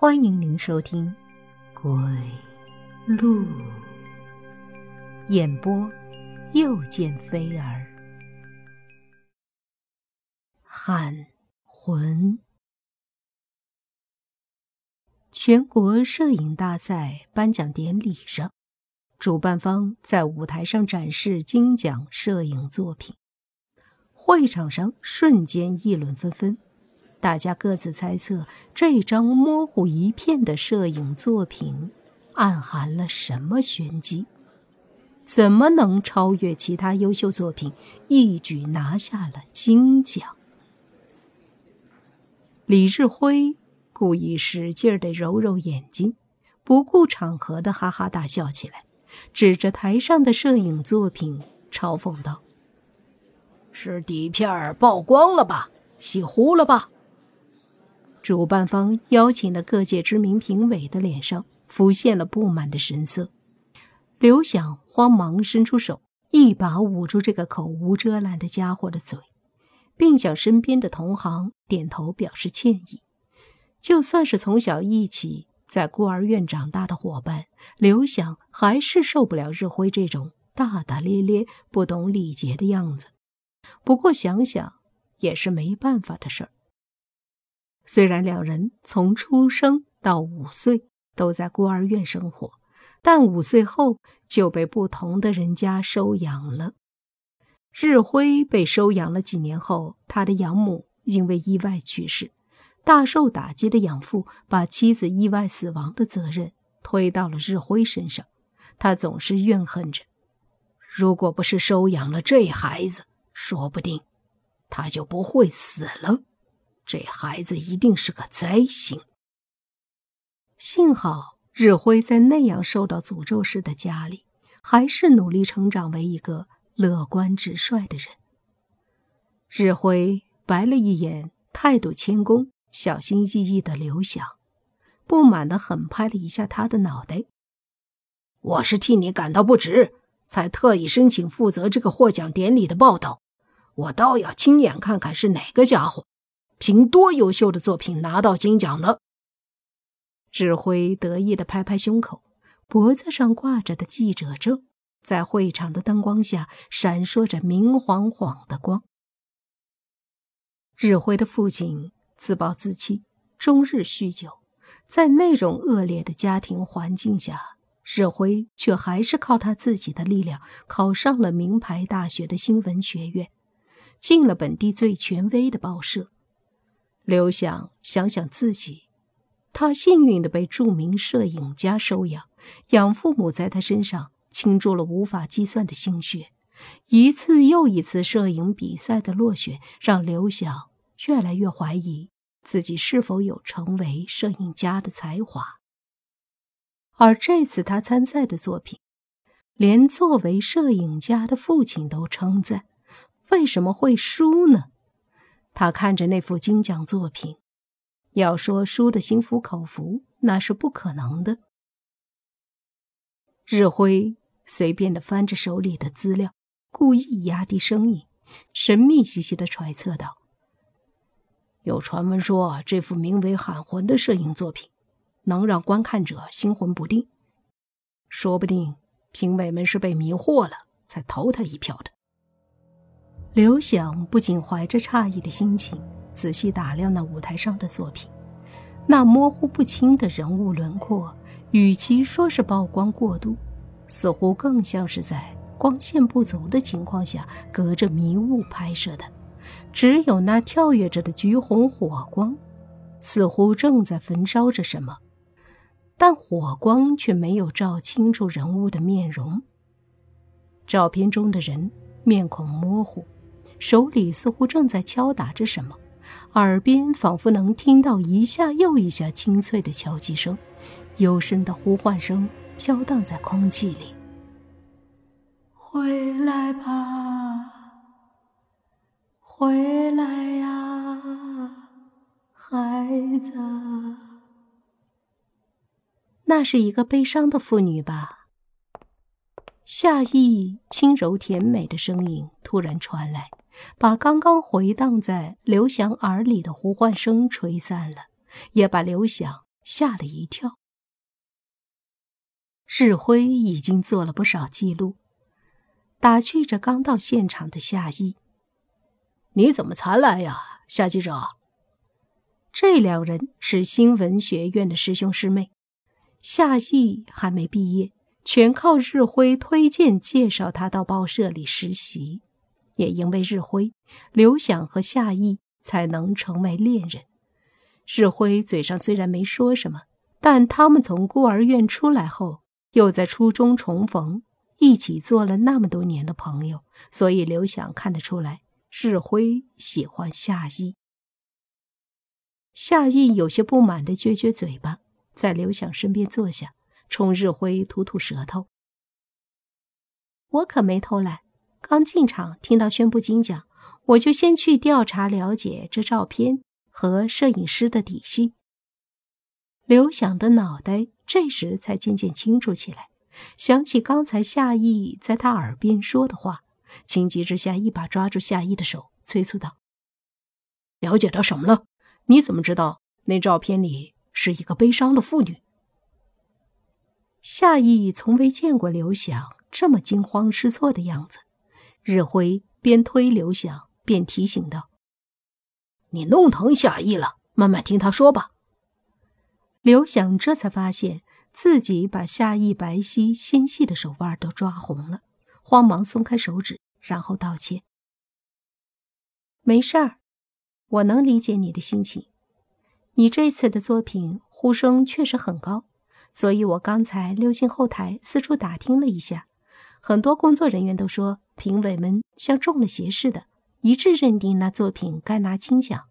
欢迎您收听《鬼路》演播，又见飞儿喊魂。全国摄影大赛颁奖典礼上，主办方在舞台上展示金奖摄影作品，会场上瞬间议论纷纷。大家各自猜测，这张模糊一片的摄影作品暗含了什么玄机？怎么能超越其他优秀作品，一举拿下了金奖？李日辉故意使劲的揉揉眼睛，不顾场合的哈哈大笑起来，指着台上的摄影作品嘲讽道：“是底片曝光了吧？洗糊了吧？”主办方邀请的各界知名评委的脸上浮现了不满的神色。刘想慌忙伸出手，一把捂住这个口无遮拦的家伙的嘴，并向身边的同行点头表示歉意。就算是从小一起在孤儿院长大的伙伴，刘想还是受不了日辉这种大大咧咧、不懂礼节的样子。不过想想也是没办法的事儿。虽然两人从出生到五岁都在孤儿院生活，但五岁后就被不同的人家收养了。日辉被收养了几年后，他的养母因为意外去世，大受打击的养父把妻子意外死亡的责任推到了日辉身上。他总是怨恨着，如果不是收养了这孩子，说不定他就不会死了。这孩子一定是个灾星。幸好日辉在那样受到诅咒式的家里，还是努力成长为一个乐观直率的人。日辉白了一眼态度谦恭、小心翼翼的刘翔，不满的狠拍了一下他的脑袋：“我是替你感到不值，才特意申请负责这个获奖典礼的报道。我倒要亲眼看看是哪个家伙。”凭多优秀的作品拿到金奖的？日辉得意的拍拍胸口，脖子上挂着的记者证在会场的灯光下闪烁着明晃晃的光。日辉的父亲自暴自弃，终日酗酒，在那种恶劣的家庭环境下，日辉却还是靠他自己的力量考上了名牌大学的新闻学院，进了本地最权威的报社。刘想想想自己，他幸运的被著名摄影家收养，养父母在他身上倾注了无法计算的心血。一次又一次摄影比赛的落选，让刘想越来越怀疑自己是否有成为摄影家的才华。而这次他参赛的作品，连作为摄影家的父亲都称赞，为什么会输呢？他看着那幅金奖作品，要说输的心服口服，那是不可能的。日辉随便的翻着手里的资料，故意压低声音，神秘兮兮的揣测道：“有传闻说，这幅名为《喊魂》的摄影作品，能让观看者心魂不定。说不定评委们是被迷惑了，才投他一票的。”刘想不仅怀着诧异的心情仔细打量那舞台上的作品，那模糊不清的人物轮廓，与其说是曝光过度，似乎更像是在光线不足的情况下隔着迷雾拍摄的。只有那跳跃着的橘红火光，似乎正在焚烧着什么，但火光却没有照清楚人物的面容。照片中的人面孔模糊。手里似乎正在敲打着什么，耳边仿佛能听到一下又一下清脆的敲击声，幽深的呼唤声飘荡在空气里。回来吧，回来呀，孩子。那是一个悲伤的妇女吧？夏意轻柔甜美的声音突然传来。把刚刚回荡在刘翔耳里的呼唤声吹散了，也把刘翔吓了一跳。日辉已经做了不少记录，打趣着刚到现场的夏意：“你怎么才来呀，夏记者？”这两人是新闻学院的师兄师妹，夏意还没毕业，全靠日辉推荐介绍他到报社里实习。也因为日辉，刘想和夏意才能成为恋人。日辉嘴上虽然没说什么，但他们从孤儿院出来后。又在初中重逢，一起做了那么多年的朋友，所以刘想看得出来，日辉喜欢夏意。夏意有些不满的撅撅嘴巴，在刘想身边坐下，冲日辉吐吐舌头：“我可没偷懒，刚进场听到宣布金奖，我就先去调查了解这照片和摄影师的底细。”刘想的脑袋。这时才渐渐清楚起来，想起刚才夏意在他耳边说的话，情急之下一把抓住夏意的手，催促道：“了解到什么了？你怎么知道那照片里是一个悲伤的妇女？”夏意从未见过刘想这么惊慌失措的样子，日辉边推刘想边提醒道：“你弄疼夏意了，慢慢听他说吧。”刘想这才发现自己把夏意白皙纤细的手腕都抓红了，慌忙松开手指，然后道歉：“没事儿，我能理解你的心情。你这次的作品呼声确实很高，所以我刚才溜进后台四处打听了一下，很多工作人员都说评委们像中了邪似的，一致认定那作品该拿金奖。